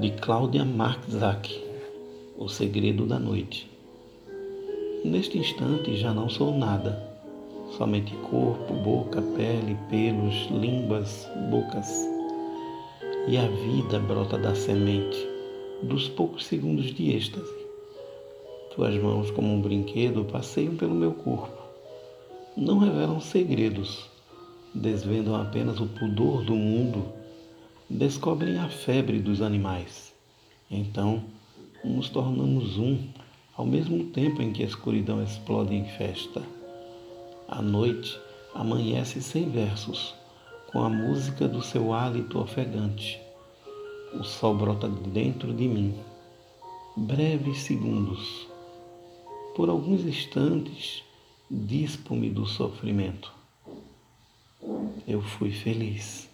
de Cláudia Marczak, O Segredo da Noite. Neste instante já não sou nada, somente corpo, boca, pele, pelos, línguas, bocas. E a vida brota da semente, dos poucos segundos de êxtase. Tuas mãos, como um brinquedo, passeiam pelo meu corpo. Não revelam segredos, desvendam apenas o pudor do mundo descobrem a febre dos animais. Então, nos tornamos um, ao mesmo tempo em que a escuridão explode em festa. A noite amanhece sem versos, com a música do seu hálito ofegante. O sol brota dentro de mim. Breves segundos. Por alguns instantes, dispo-me do sofrimento. Eu fui feliz.